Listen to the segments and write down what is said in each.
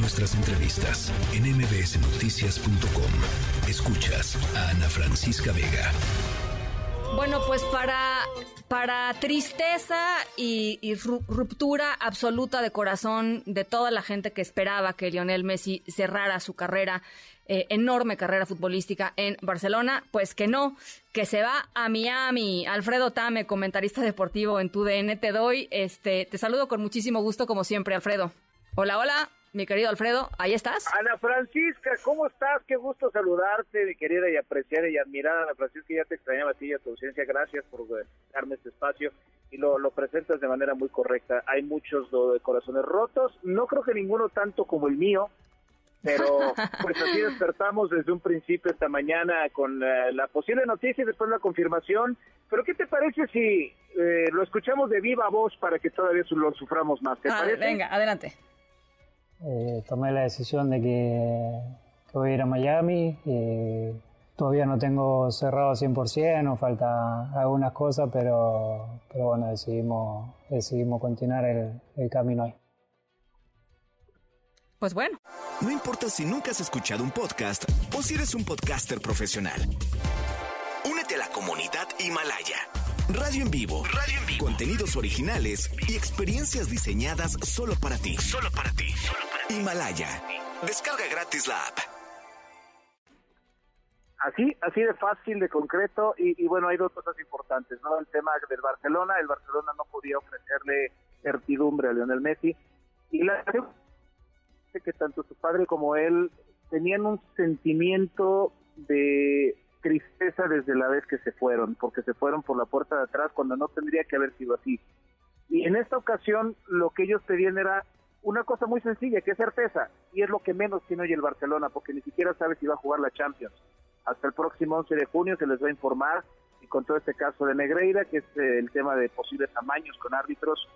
nuestras entrevistas en mbsnoticias.com. Escuchas a Ana Francisca Vega. Bueno, pues para, para tristeza y, ruptura absoluta de corazón de toda la gente que esperaba que Lionel Messi cerrara su carrera, eh, enorme carrera futbolística en Barcelona, pues que no, que se va a Miami. Alfredo Tame, comentarista deportivo en TUDN, te doy, este, te saludo con muchísimo gusto como siempre, Alfredo. Hola, hola mi querido Alfredo, ahí estás. Ana Francisca, ¿cómo estás? Qué gusto saludarte, mi querida y apreciar y admirar. Ana Francisca, ya te extrañaba a ti y a tu ausencia. Gracias por darme este espacio y lo, lo presentas de manera muy correcta. Hay muchos de corazones rotos, no creo que ninguno tanto como el mío, pero pues así despertamos desde un principio esta mañana con eh, la posible noticia y después la confirmación. Pero ¿qué te parece si eh, lo escuchamos de viva voz para que todavía lo suframos más? ¿Te ah, parece? Venga, adelante. Eh, tomé la decisión de que, voy a ir a Miami. y todavía no tengo cerrado 100%, nos falta algunas cosas, pero, pero bueno, decidimos, decidimos continuar el, el camino ahí. Pues bueno. No importa si nunca has escuchado un podcast o si eres un podcaster profesional. Únete a la comunidad Himalaya. Radio en vivo. Radio en vivo. Contenidos originales y experiencias diseñadas solo para ti. Solo para ti. Himalaya. Descarga gratis la app. Así, así de fácil, de concreto, y, bueno, hay dos cosas importantes, ¿no? El tema del Barcelona, el Barcelona no podía ofrecerle certidumbre a Lionel Messi, y la que tanto su padre como él tenían un sentimiento de tristeza desde la vez que se fueron, porque se fueron por la puerta de atrás cuando no tendría que haber sido así. Y en esta ocasión lo que ellos pedían era una cosa muy sencilla, que es certeza, y es lo que menos tiene hoy el Barcelona, porque ni siquiera sabe si va a jugar la Champions. Hasta el próximo 11 de junio se les va a informar, y con todo este caso de Negreira, que es eh, el tema de posibles tamaños con árbitros,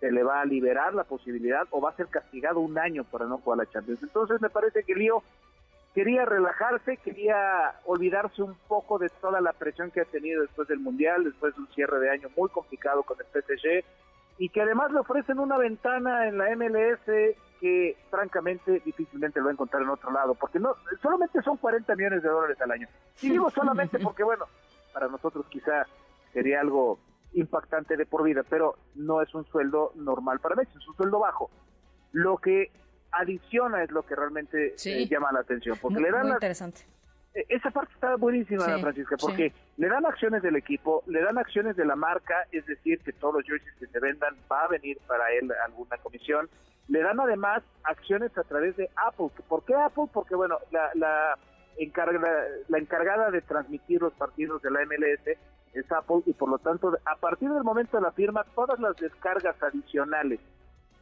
se le va a liberar la posibilidad o va a ser castigado un año para no jugar la Champions. Entonces me parece que Lío quería relajarse, quería olvidarse un poco de toda la presión que ha tenido después del Mundial, después de un cierre de año muy complicado con el PSG, y que además le ofrecen una ventana en la MLS que francamente difícilmente lo va a encontrar en otro lado, porque no solamente son 40 millones de dólares al año. Y digo solamente porque, bueno, para nosotros quizá sería algo impactante de por vida, pero no es un sueldo normal para Messi, es un sueldo bajo. Lo que adiciona es lo que realmente eh, llama la atención, porque le dan interesante. E, esa parte está buenísima, Francisca, porque le dan acciones del equipo, le dan acciones de la marca, es decir, que todos los jerseys que se vendan va a venir para él alguna comisión. Le dan además acciones a través de Apple. ¿Por qué Apple? Porque, bueno, la, la, la encargada de transmitir los partidos de la MLS es Apple y por lo tanto, a partir del momento de la firma, todas las descargas adicionales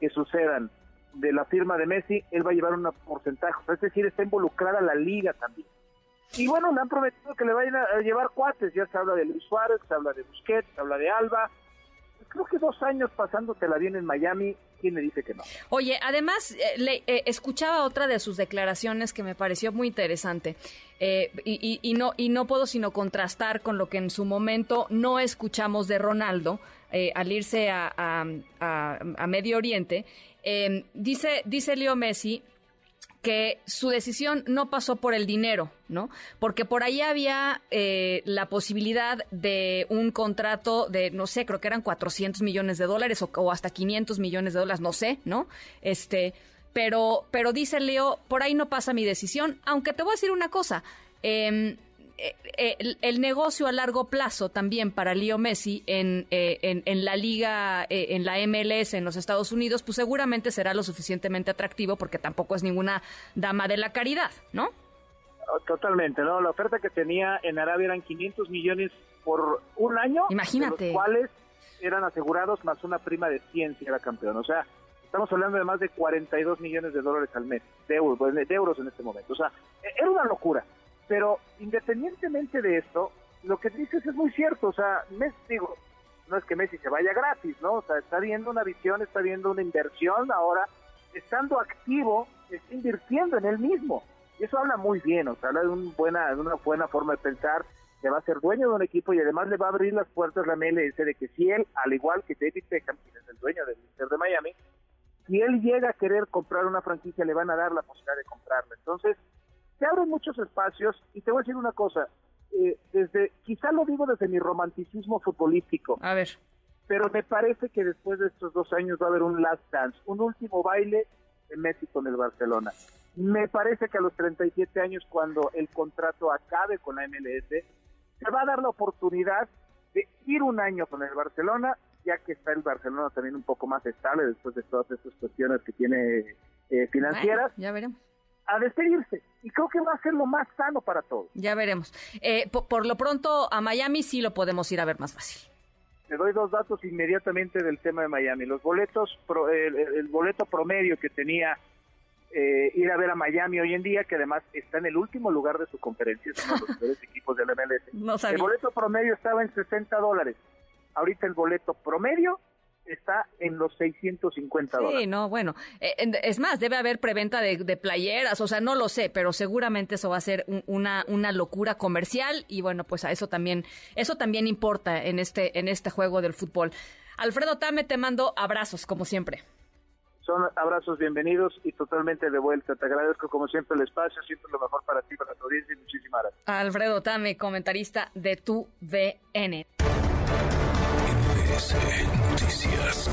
que sucedan de la firma de Messi, él va a llevar un porcentaje, es decir, está involucrada la liga también. Y bueno, le han prometido que le vayan a llevar cuates, ya se habla de Luis Suárez, se habla de Busquets, se habla de Alba. Creo que dos años pasándotela bien en Miami, ¿quién le dice que no? Oye, además, eh, le, eh, escuchaba otra de sus declaraciones que me pareció muy interesante. Eh, y, no, y no puedo sino contrastar con lo que en su momento no escuchamos de Ronaldo al irse a, a Medio Oriente. dice, dice Leo Messi que su decisión no pasó por el dinero, ¿no? Porque por ahí había eh, la posibilidad de un contrato de, no sé, creo que eran 400 millones de dólares o, hasta 500 millones de dólares, no sé, ¿no? Este, pero, pero dice Leo, por ahí no pasa mi decisión, aunque te voy a decir una cosa, eh, el, negocio a largo plazo también para Leo Messi en, eh, en, la liga, eh, en la MLS en los Estados Unidos, pues seguramente será lo suficientemente atractivo porque tampoco es ninguna dama de la caridad, ¿no? Oh, totalmente, ¿no? La oferta que tenía en Arabia eran 500 millones por un año, Imagínate. los cuales eran asegurados más una prima de 100 si era campeón. O sea, estamos hablando de más de 42 millones de dólares al mes, de euros, de euros en este momento. O sea, e-, era una locura. Pero independientemente de esto, lo que dices es muy cierto. O sea, Messi, digo, no es que Messi se vaya gratis, ¿no? O sea, está viendo una visión, está viendo una inversión ahora, estando activo, está invirtiendo en él mismo. Y eso habla muy bien, o sea, habla de, buena, una buena forma de pensar, que va a ser dueño de un equipo y además le va a abrir las puertas la MLS de que si él, al igual que David Beckham, quien es el dueño del Inter de Miami, si él llega a querer comprar una franquicia, le van a dar la posibilidad de comprarla. Entonces, se abren muchos espacios y te voy a decir una cosa, eh, desde, quizá lo digo desde mi romanticismo futbolístico. A ver. Pero me parece que después de estos dos años va a haber un last dance, un último baile de Messi con el Barcelona. Me parece que a los 37 años, cuando el contrato acabe con la MLS, se va a dar la oportunidad de ir un año con el Barcelona, ya que está el Barcelona también un poco más estable después de todas estas cuestiones que tiene eh, financieras. ya veremos a despedirse. Y creo que va a ser lo más sano para todos. Ya veremos. Eh, por, lo pronto, a Miami sí lo podemos ir a ver más fácil. Te doy dos datos inmediatamente del tema de Miami. Los boletos, el, boleto promedio que tenía eh, ir a ver a Miami hoy en día, que además está en el último lugar de su conferencia, es uno de los mejores equipos del MLS. el boleto promedio estaba en 60 dólares. Ahorita el boleto promedio está en los 650 dólares. Sí, no, bueno, eh, es más, debe haber preventa de, playeras, o sea, no lo sé, pero seguramente eso va a ser una, una locura comercial y bueno, pues a eso también, eso también importa en este, en este juego del fútbol. Alfredo Tame, te mando abrazos, como siempre. Son abrazos bienvenidos y totalmente de vuelta. Te agradezco como siempre el espacio, siento lo mejor para ti, para tu audiencia y muchísimas gracias. Alfredo Tame, comentarista de tu VN. Noticias.